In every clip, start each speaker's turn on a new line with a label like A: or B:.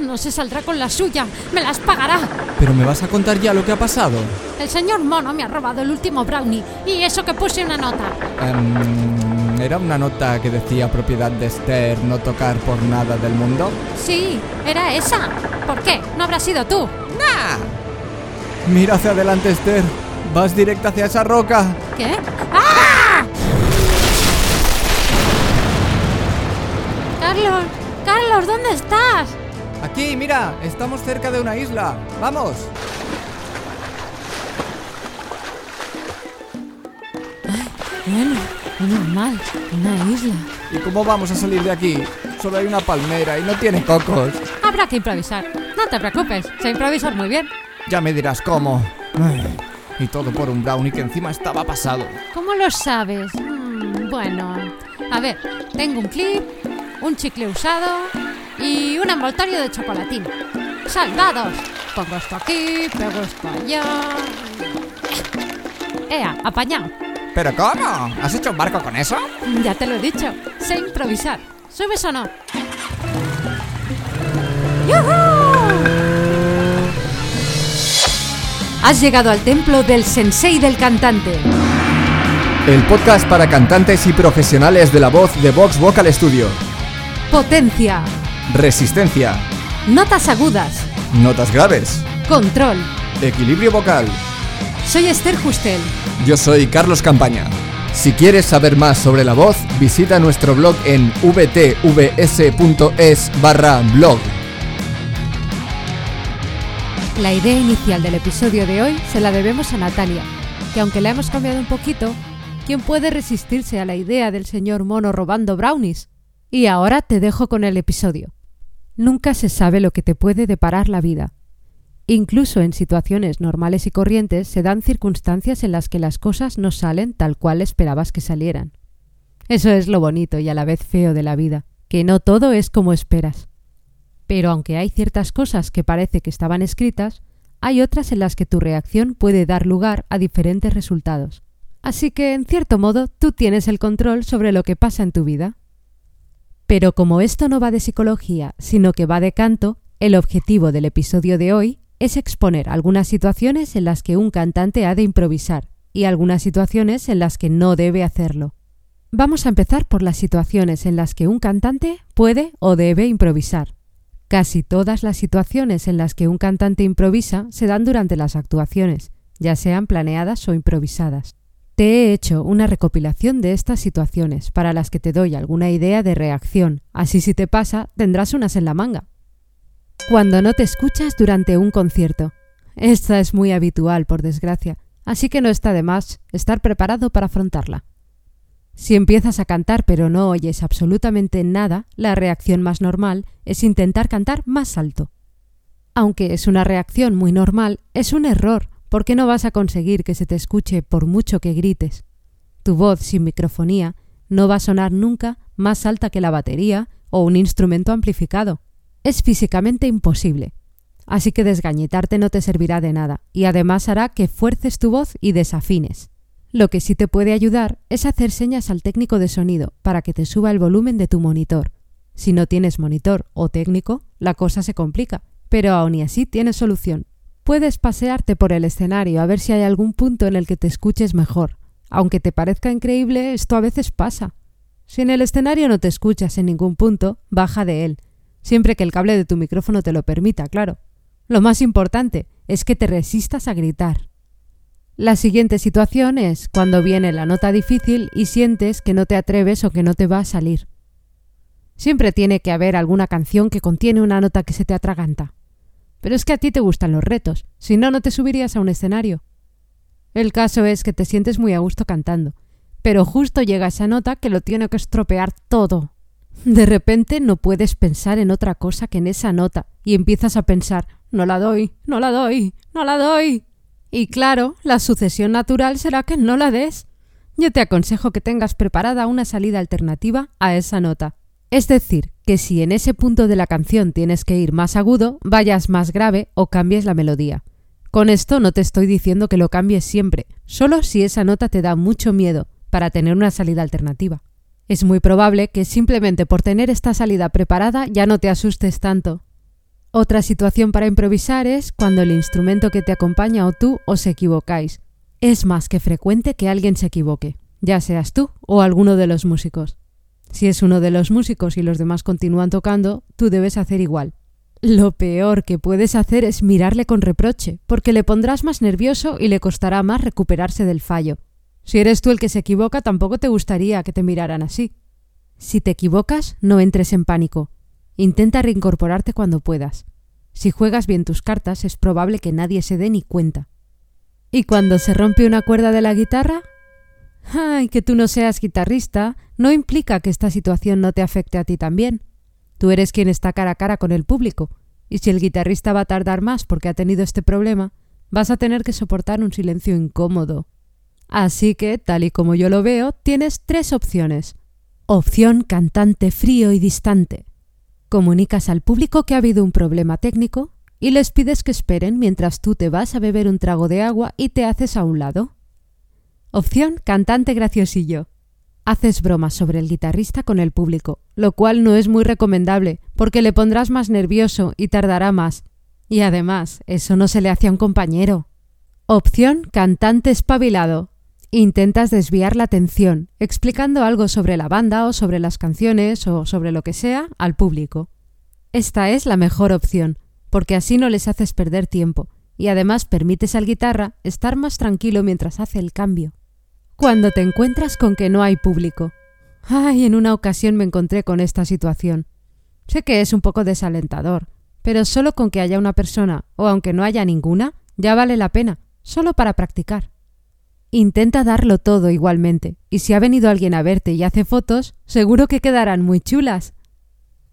A: No se saldrá con la suya. Me las pagará.
B: Pero me vas a contar ya lo que ha pasado.
A: El señor Mono me ha robado el último brownie. Y eso que puse una nota.
B: Em, ¿Era una nota que decía propiedad de Esther no tocar por nada del mundo?
A: Sí, era esa. ¿Por qué? ¿No habrá sido tú?
B: ¡Nah! Mira hacia adelante, Esther. Vas directa hacia esa roca.
A: ¿Qué? ¡Ah! Carlos, Carlos, ¿dónde estás?
B: Aquí, mira, estamos cerca de una isla. ¡Vamos!
A: Bueno, menos mal, una isla.
B: ¿Y cómo vamos a salir de aquí? Solo hay una palmera y no tiene cocos.
A: Habrá que improvisar. No te preocupes, sé improvisar muy bien.
B: Ya me dirás cómo. Ay, y todo por un brownie que encima estaba pasado.
A: ¿Cómo lo sabes? Mm, bueno, a ver, tengo un clip, un chicle usado y un envoltorio de chocolatín. ¡Salvados! Pongo esto aquí, pego esto allá. ¡Ea, apañado!
B: ¿Pero cómo? ¿Has hecho un barco con eso?
A: Ya te lo he dicho, sé improvisar. ¿Subes o no? Has llegado al templo del sensei del cantante.
B: El podcast para cantantes y profesionales de la voz de Vox Vocal Studio.
A: Potencia.
B: Resistencia.
A: Notas agudas.
B: Notas graves.
A: Control.
B: Equilibrio vocal.
A: Soy Esther Justel.
B: Yo soy Carlos Campaña. Si quieres saber más sobre la voz, visita nuestro blog en vtvs.es barra blog.
A: La idea inicial del episodio de hoy se la debemos a Natalia, que aunque la hemos cambiado un poquito, ¿quién puede resistirse a la idea del señor mono robando brownies? Y ahora te dejo con el episodio. Nunca se sabe lo que te puede deparar la vida. Incluso en situaciones normales y corrientes se dan circunstancias en las que las cosas no salen tal cual esperabas que salieran. Eso es lo bonito y a la vez feo de la vida, que no todo es como esperas. Pero aunque hay ciertas cosas que parece que estaban escritas, hay otras en las que tu reacción puede dar lugar a diferentes resultados. Así que, en cierto modo, tú tienes el control sobre lo que pasa en tu vida. Pero como esto no va de psicología, sino que va de canto, el objetivo del episodio de hoy es exponer algunas situaciones en las que un cantante ha de improvisar y algunas situaciones en las que no debe hacerlo. Vamos a empezar por las situaciones en las que un cantante puede o debe improvisar. Casi todas las situaciones en las que un cantante improvisa se dan durante las actuaciones, ya sean planeadas o improvisadas. Te he hecho una recopilación de estas situaciones para las que te doy alguna idea de reacción, así si te pasa tendrás unas en la manga. Cuando no te escuchas durante un concierto. Esta es muy habitual, por desgracia, así que no está de más estar preparado para afrontarla. Si empiezas a cantar pero no oyes absolutamente nada, la reacción más normal es intentar cantar más alto. Aunque es una reacción muy normal, es un error, porque no vas a conseguir que se te escuche por mucho que grites. Tu voz sin microfonía no va a sonar nunca más alta que la batería o un instrumento amplificado. Es físicamente imposible. Así que desgañetarte no te servirá de nada, y además hará que fuerces tu voz y desafines. Lo que sí te puede ayudar es hacer señas al técnico de sonido para que te suba el volumen de tu monitor. Si no tienes monitor o técnico, la cosa se complica, pero aun y así tienes solución. Puedes pasearte por el escenario a ver si hay algún punto en el que te escuches mejor. Aunque te parezca increíble, esto a veces pasa. Si en el escenario no te escuchas en ningún punto, baja de él, siempre que el cable de tu micrófono te lo permita, claro. Lo más importante es que te resistas a gritar. La siguiente situación es cuando viene la nota difícil y sientes que no te atreves o que no te va a salir. Siempre tiene que haber alguna canción que contiene una nota que se te atraganta. Pero es que a ti te gustan los retos, si no, no te subirías a un escenario. El caso es que te sientes muy a gusto cantando, pero justo llega esa nota que lo tiene que estropear todo. De repente no puedes pensar en otra cosa que en esa nota y empiezas a pensar no la doy, no la doy, no la doy. Y claro, la sucesión natural será que no la des. Yo te aconsejo que tengas preparada una salida alternativa a esa nota. Es decir, que si en ese punto de la canción tienes que ir más agudo, vayas más grave o cambies la melodía. Con esto no te estoy diciendo que lo cambies siempre, solo si esa nota te da mucho miedo, para tener una salida alternativa. Es muy probable que simplemente por tener esta salida preparada ya no te asustes tanto. Otra situación para improvisar es cuando el instrumento que te acompaña o tú os equivocáis. Es más que frecuente que alguien se equivoque, ya seas tú o alguno de los músicos. Si es uno de los músicos y los demás continúan tocando, tú debes hacer igual. Lo peor que puedes hacer es mirarle con reproche, porque le pondrás más nervioso y le costará más recuperarse del fallo. Si eres tú el que se equivoca, tampoco te gustaría que te miraran así. Si te equivocas, no entres en pánico. Intenta reincorporarte cuando puedas. Si juegas bien tus cartas, es probable que nadie se dé ni cuenta. ¿Y cuando se rompe una cuerda de la guitarra? Ay, que tú no seas guitarrista no implica que esta situación no te afecte a ti también. Tú eres quien está cara a cara con el público, y si el guitarrista va a tardar más porque ha tenido este problema, vas a tener que soportar un silencio incómodo. Así que, tal y como yo lo veo, tienes tres opciones. Opción cantante frío y distante. Comunicas al público que ha habido un problema técnico y les pides que esperen mientras tú te vas a beber un trago de agua y te haces a un lado. Opción cantante graciosillo. Haces bromas sobre el guitarrista con el público, lo cual no es muy recomendable, porque le pondrás más nervioso y tardará más. Y además, eso no se le hace a un compañero. Opción cantante espabilado. Intentas desviar la atención, explicando algo sobre la banda o sobre las canciones o sobre lo que sea al público. Esta es la mejor opción, porque así no les haces perder tiempo, y además permites al guitarra estar más tranquilo mientras hace el cambio cuando te encuentras con que no hay público. Ay, en una ocasión me encontré con esta situación. Sé que es un poco desalentador, pero solo con que haya una persona, o aunque no haya ninguna, ya vale la pena, solo para practicar. Intenta darlo todo igualmente, y si ha venido alguien a verte y hace fotos, seguro que quedarán muy chulas.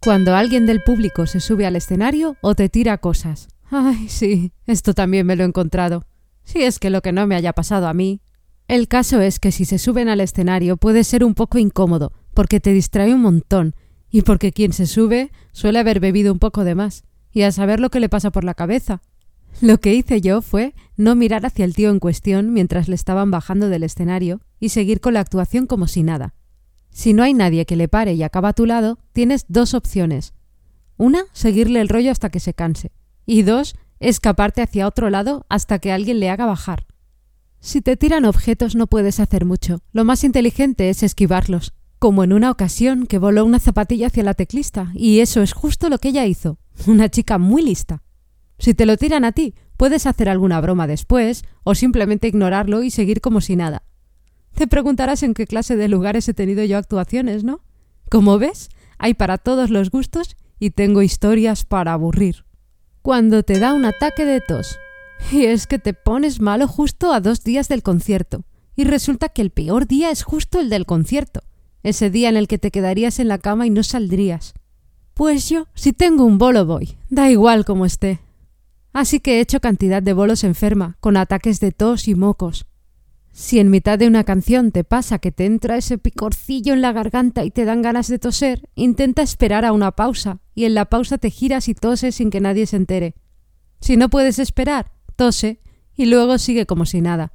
A: Cuando alguien del público se sube al escenario o te tira cosas. Ay, sí, esto también me lo he encontrado. Si es que lo que no me haya pasado a mí, el caso es que si se suben al escenario puede ser un poco incómodo, porque te distrae un montón, y porque quien se sube suele haber bebido un poco de más, y a saber lo que le pasa por la cabeza. Lo que hice yo fue no mirar hacia el tío en cuestión mientras le estaban bajando del escenario y seguir con la actuación como si nada. Si no hay nadie que le pare y acaba a tu lado, tienes dos opciones. Una, seguirle el rollo hasta que se canse. Y dos, escaparte hacia otro lado hasta que alguien le haga bajar. Si te tiran objetos no puedes hacer mucho. Lo más inteligente es esquivarlos. Como en una ocasión que voló una zapatilla hacia la teclista, y eso es justo lo que ella hizo. Una chica muy lista. Si te lo tiran a ti, puedes hacer alguna broma después, o simplemente ignorarlo y seguir como si nada. Te preguntarás en qué clase de lugares he tenido yo actuaciones, ¿no? Como ves, hay para todos los gustos y tengo historias para aburrir. Cuando te da un ataque de tos, y es que te pones malo justo a dos días del concierto. Y resulta que el peor día es justo el del concierto, ese día en el que te quedarías en la cama y no saldrías. Pues yo, si tengo un bolo voy, da igual como esté. Así que he hecho cantidad de bolos enferma, con ataques de tos y mocos. Si en mitad de una canción te pasa que te entra ese picorcillo en la garganta y te dan ganas de toser, intenta esperar a una pausa, y en la pausa te giras y toses sin que nadie se entere. Si no puedes esperar, tose y luego sigue como si nada.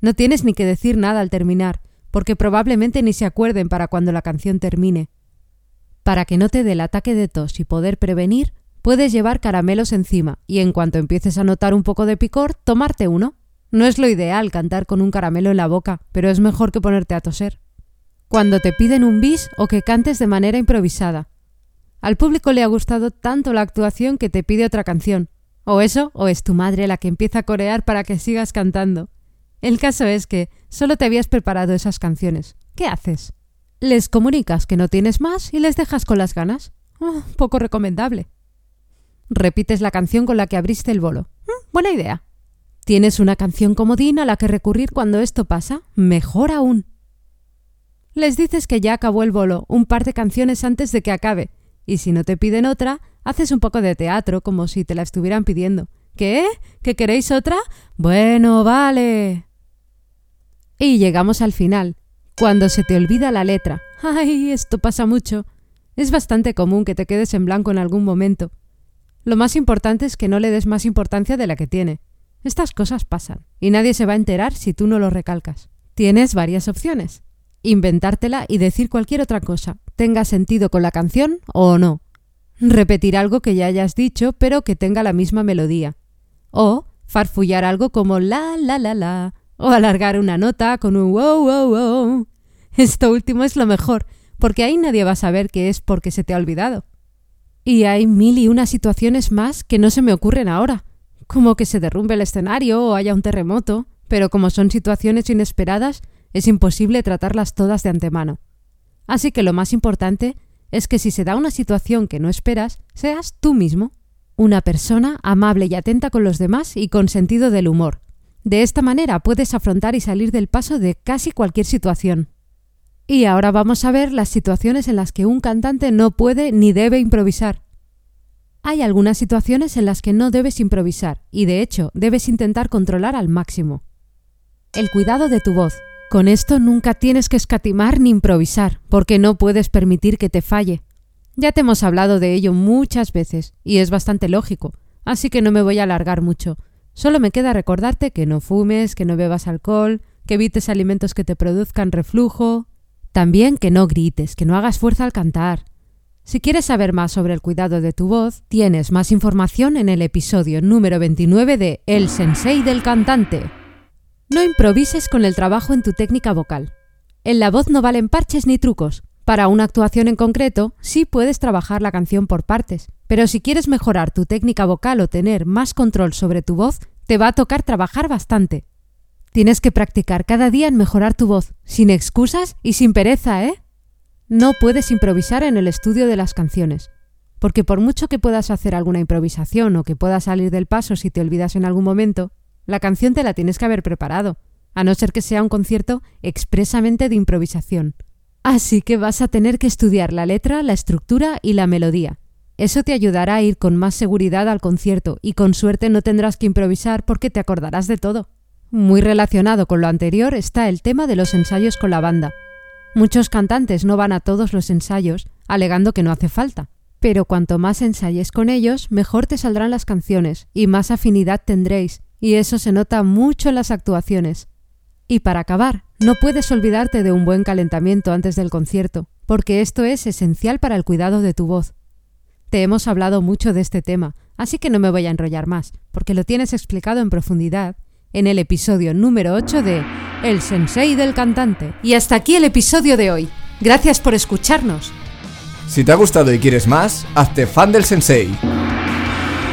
A: No tienes ni que decir nada al terminar, porque probablemente ni se acuerden para cuando la canción termine. Para que no te dé el ataque de tos y poder prevenir, puedes llevar caramelos encima y en cuanto empieces a notar un poco de picor, tomarte uno. No es lo ideal cantar con un caramelo en la boca, pero es mejor que ponerte a toser. Cuando te piden un bis o que cantes de manera improvisada. Al público le ha gustado tanto la actuación que te pide otra canción, o eso, o es tu madre la que empieza a corear para que sigas cantando. El caso es que solo te habías preparado esas canciones. ¿Qué haces? Les comunicas que no tienes más y les dejas con las ganas. Oh, poco recomendable. Repites la canción con la que abriste el bolo. Mm, buena idea. ¿Tienes una canción comodín a la que recurrir cuando esto pasa? Mejor aún. Les dices que ya acabó el bolo un par de canciones antes de que acabe, y si no te piden otra, haces un poco de teatro como si te la estuvieran pidiendo. ¿Qué? ¿Que queréis otra? Bueno, vale. Y llegamos al final, cuando se te olvida la letra. Ay, esto pasa mucho. Es bastante común que te quedes en blanco en algún momento. Lo más importante es que no le des más importancia de la que tiene. Estas cosas pasan, y nadie se va a enterar si tú no lo recalcas. Tienes varias opciones. Inventártela y decir cualquier otra cosa, tenga sentido con la canción o no. repetir algo que ya hayas dicho pero que tenga la misma melodía. O farfullar algo como la la la la. O alargar una nota con un wow wow wow. Esto último es lo mejor, porque ahí nadie va a saber que es porque se te ha olvidado. Y hay mil y una situaciones más que no se me ocurren ahora, como que se derrumbe el escenario o haya un terremoto, pero como son situaciones inesperadas, es imposible tratarlas todas de antemano. Así que lo más importante es que si se da una situación que no esperas, seas tú mismo, una persona amable y atenta con los demás y con sentido del humor. De esta manera puedes afrontar y salir del paso de casi cualquier situación. Y ahora vamos a ver las situaciones en las que un cantante no puede ni debe improvisar. Hay algunas situaciones en las que no debes improvisar y de hecho debes intentar controlar al máximo. El cuidado de tu voz. Con esto nunca tienes que escatimar ni improvisar, porque no puedes permitir que te falle. Ya te hemos hablado de ello muchas veces, y es bastante lógico, así que no me voy a alargar mucho. Solo me queda recordarte que no fumes, que no bebas alcohol, que evites alimentos que te produzcan reflujo, también que no grites, que no hagas fuerza al cantar. Si quieres saber más sobre el cuidado de tu voz, tienes más información en el episodio número 29 de El Sensei del Cantante. No improvises con el trabajo en tu técnica vocal. En la voz no valen parches ni trucos. Para una actuación en concreto, sí puedes trabajar la canción por partes, pero si quieres mejorar tu técnica vocal o tener más control sobre tu voz, te va a tocar trabajar bastante. Tienes que practicar cada día en mejorar tu voz, sin excusas y sin pereza, ¿eh? No puedes improvisar en el estudio de las canciones, porque por mucho que puedas hacer alguna improvisación o que puedas salir del paso si te olvidas en algún momento, la canción te la tienes que haber preparado, a no ser que sea un concierto expresamente de improvisación. Así que vas a tener que estudiar la letra, la estructura y la melodía. Eso te ayudará a ir con más seguridad al concierto y con suerte no tendrás que improvisar porque te acordarás de todo. Muy relacionado con lo anterior está el tema de los ensayos con la banda. Muchos cantantes no van a todos los ensayos, alegando que no hace falta. Pero cuanto más ensayes con ellos, mejor te saldrán las canciones y más afinidad tendréis, y eso se nota mucho en las actuaciones. Y para acabar, no puedes olvidarte de un buen calentamiento antes del concierto, porque esto es esencial para el cuidado de tu voz. Te hemos hablado mucho de este tema, así que no me voy a enrollar más, porque lo tienes explicado en profundidad en el episodio número 8 de El Sensei del Cantante. Y hasta aquí el episodio de hoy. Gracias por escucharnos.
B: Si te ha gustado y quieres más, hazte fan del Sensei.